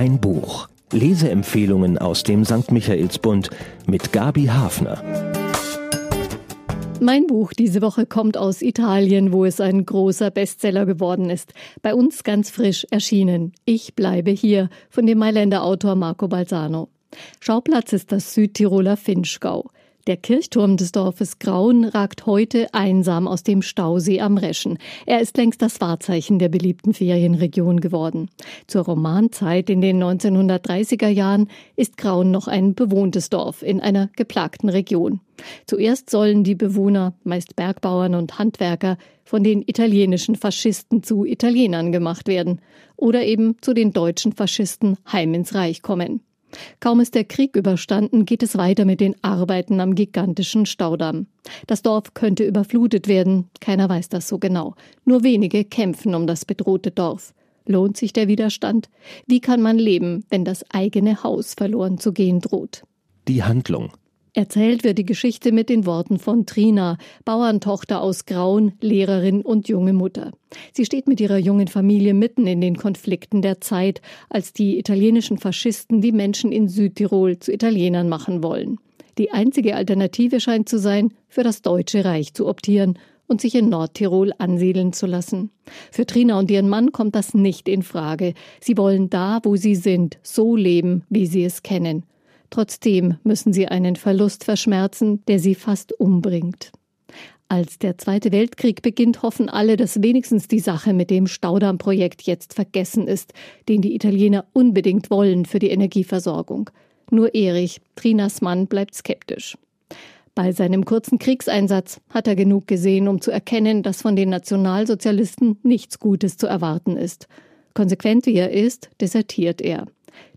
Ein Buch. Leseempfehlungen aus dem St. Michaelsbund mit Gabi Hafner. Mein Buch diese Woche kommt aus Italien, wo es ein großer Bestseller geworden ist. Bei uns ganz frisch erschienen. Ich bleibe hier von dem Mailänder Autor Marco Balzano. Schauplatz ist das Südtiroler Finchgau. Der Kirchturm des Dorfes Grauen ragt heute einsam aus dem Stausee am Reschen. Er ist längst das Wahrzeichen der beliebten Ferienregion geworden. Zur Romanzeit in den 1930er Jahren ist Grauen noch ein bewohntes Dorf in einer geplagten Region. Zuerst sollen die Bewohner, meist Bergbauern und Handwerker, von den italienischen Faschisten zu Italienern gemacht werden oder eben zu den deutschen Faschisten heim ins Reich kommen. Kaum ist der Krieg überstanden, geht es weiter mit den Arbeiten am gigantischen Staudamm. Das Dorf könnte überflutet werden, keiner weiß das so genau. Nur wenige kämpfen um das bedrohte Dorf. Lohnt sich der Widerstand? Wie kann man leben, wenn das eigene Haus verloren zu gehen droht? Die Handlung. Erzählt wird die Geschichte mit den Worten von Trina, Bauerntochter aus Graun, Lehrerin und junge Mutter. Sie steht mit ihrer jungen Familie mitten in den Konflikten der Zeit, als die italienischen Faschisten die Menschen in Südtirol zu Italienern machen wollen. Die einzige Alternative scheint zu sein, für das Deutsche Reich zu optieren und sich in Nordtirol ansiedeln zu lassen. Für Trina und ihren Mann kommt das nicht in Frage. Sie wollen da, wo sie sind, so leben, wie sie es kennen. Trotzdem müssen sie einen Verlust verschmerzen, der sie fast umbringt. Als der Zweite Weltkrieg beginnt, hoffen alle, dass wenigstens die Sache mit dem Staudammprojekt jetzt vergessen ist, den die Italiener unbedingt wollen für die Energieversorgung. Nur Erich, Trinas Mann, bleibt skeptisch. Bei seinem kurzen Kriegseinsatz hat er genug gesehen, um zu erkennen, dass von den Nationalsozialisten nichts Gutes zu erwarten ist. Konsequent wie er ist, desertiert er.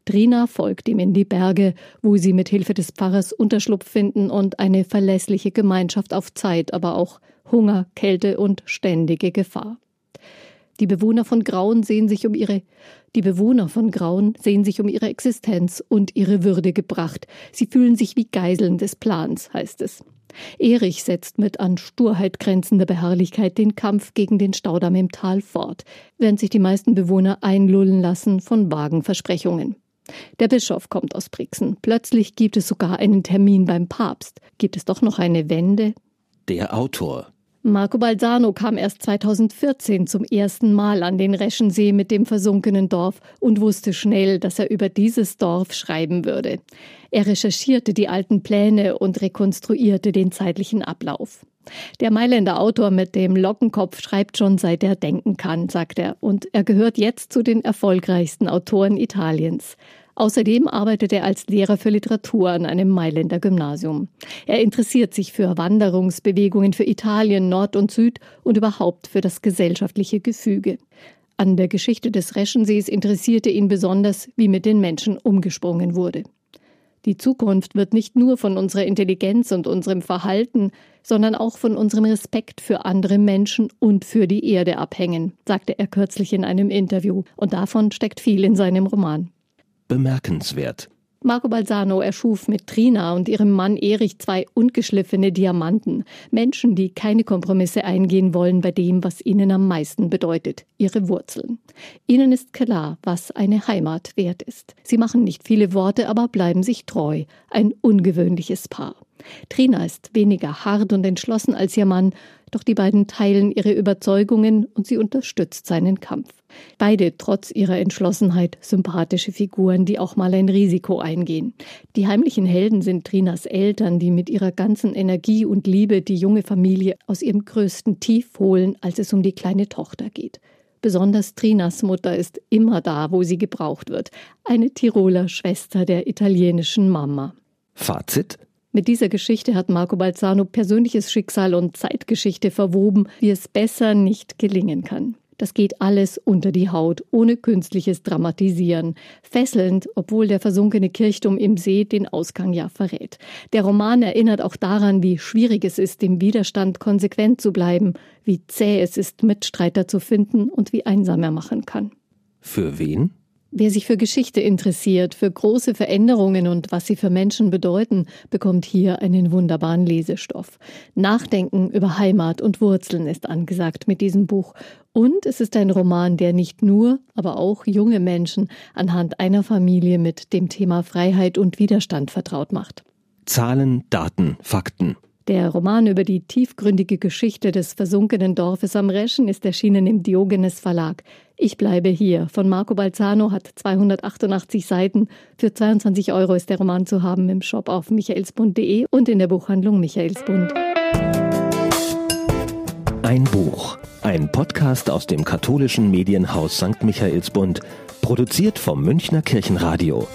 Trina folgt ihm in die Berge, wo sie mit Hilfe des Pfarrers Unterschlupf finden und eine verlässliche Gemeinschaft auf Zeit, aber auch Hunger, Kälte und ständige Gefahr. Die Bewohner von Grauen sehen sich um ihre die Bewohner von Grauen sehen sich um ihre Existenz und ihre Würde gebracht. Sie fühlen sich wie Geiseln des Plans, heißt es. Erich setzt mit an Sturheit grenzender Beharrlichkeit den Kampf gegen den Staudamm im Tal fort, während sich die meisten Bewohner einlullen lassen von vagen Versprechungen. Der Bischof kommt aus Brixen. Plötzlich gibt es sogar einen Termin beim Papst. Gibt es doch noch eine Wende? Der Autor. Marco Balzano kam erst 2014 zum ersten Mal an den Reschensee mit dem versunkenen Dorf und wusste schnell, dass er über dieses Dorf schreiben würde. Er recherchierte die alten Pläne und rekonstruierte den zeitlichen Ablauf. Der Mailänder Autor mit dem Lockenkopf schreibt schon seit er denken kann, sagt er, und er gehört jetzt zu den erfolgreichsten Autoren Italiens. Außerdem arbeitet er als Lehrer für Literatur an einem Mailänder Gymnasium. Er interessiert sich für Wanderungsbewegungen für Italien, Nord und Süd und überhaupt für das gesellschaftliche Gefüge. An der Geschichte des Reschensees interessierte ihn besonders, wie mit den Menschen umgesprungen wurde. Die Zukunft wird nicht nur von unserer Intelligenz und unserem Verhalten, sondern auch von unserem Respekt für andere Menschen und für die Erde abhängen, sagte er kürzlich in einem Interview. Und davon steckt viel in seinem Roman. Bemerkenswert. Marco Balzano erschuf mit Trina und ihrem Mann Erich zwei ungeschliffene Diamanten, Menschen, die keine Kompromisse eingehen wollen bei dem, was ihnen am meisten bedeutet, ihre Wurzeln. Ihnen ist klar, was eine Heimat wert ist. Sie machen nicht viele Worte, aber bleiben sich treu, ein ungewöhnliches Paar. Trina ist weniger hart und entschlossen als ihr Mann, doch die beiden teilen ihre Überzeugungen und sie unterstützt seinen Kampf. Beide trotz ihrer Entschlossenheit sympathische Figuren, die auch mal ein Risiko eingehen. Die heimlichen Helden sind Trinas Eltern, die mit ihrer ganzen Energie und Liebe die junge Familie aus ihrem größten Tief holen, als es um die kleine Tochter geht. Besonders Trinas Mutter ist immer da, wo sie gebraucht wird. Eine Tiroler Schwester der italienischen Mama. Fazit? Mit dieser Geschichte hat Marco Balzano persönliches Schicksal und Zeitgeschichte verwoben, wie es besser nicht gelingen kann. Das geht alles unter die Haut, ohne künstliches Dramatisieren. Fesselnd, obwohl der versunkene Kirchturm im See den Ausgang ja verrät. Der Roman erinnert auch daran, wie schwierig es ist, im Widerstand konsequent zu bleiben, wie zäh es ist, Mitstreiter zu finden und wie einsam er machen kann. Für wen? Wer sich für Geschichte interessiert, für große Veränderungen und was sie für Menschen bedeuten, bekommt hier einen wunderbaren Lesestoff. Nachdenken über Heimat und Wurzeln ist angesagt mit diesem Buch. Und es ist ein Roman, der nicht nur, aber auch junge Menschen anhand einer Familie mit dem Thema Freiheit und Widerstand vertraut macht. Zahlen, Daten, Fakten. Der Roman über die tiefgründige Geschichte des versunkenen Dorfes am Reschen ist erschienen im Diogenes Verlag. Ich bleibe hier von Marco Balzano hat 288 Seiten. Für 22 Euro ist der Roman zu haben im Shop auf michaelsbund.de und in der Buchhandlung Michaelsbund. Ein Buch, ein Podcast aus dem katholischen Medienhaus St. Michaelsbund, produziert vom Münchner Kirchenradio.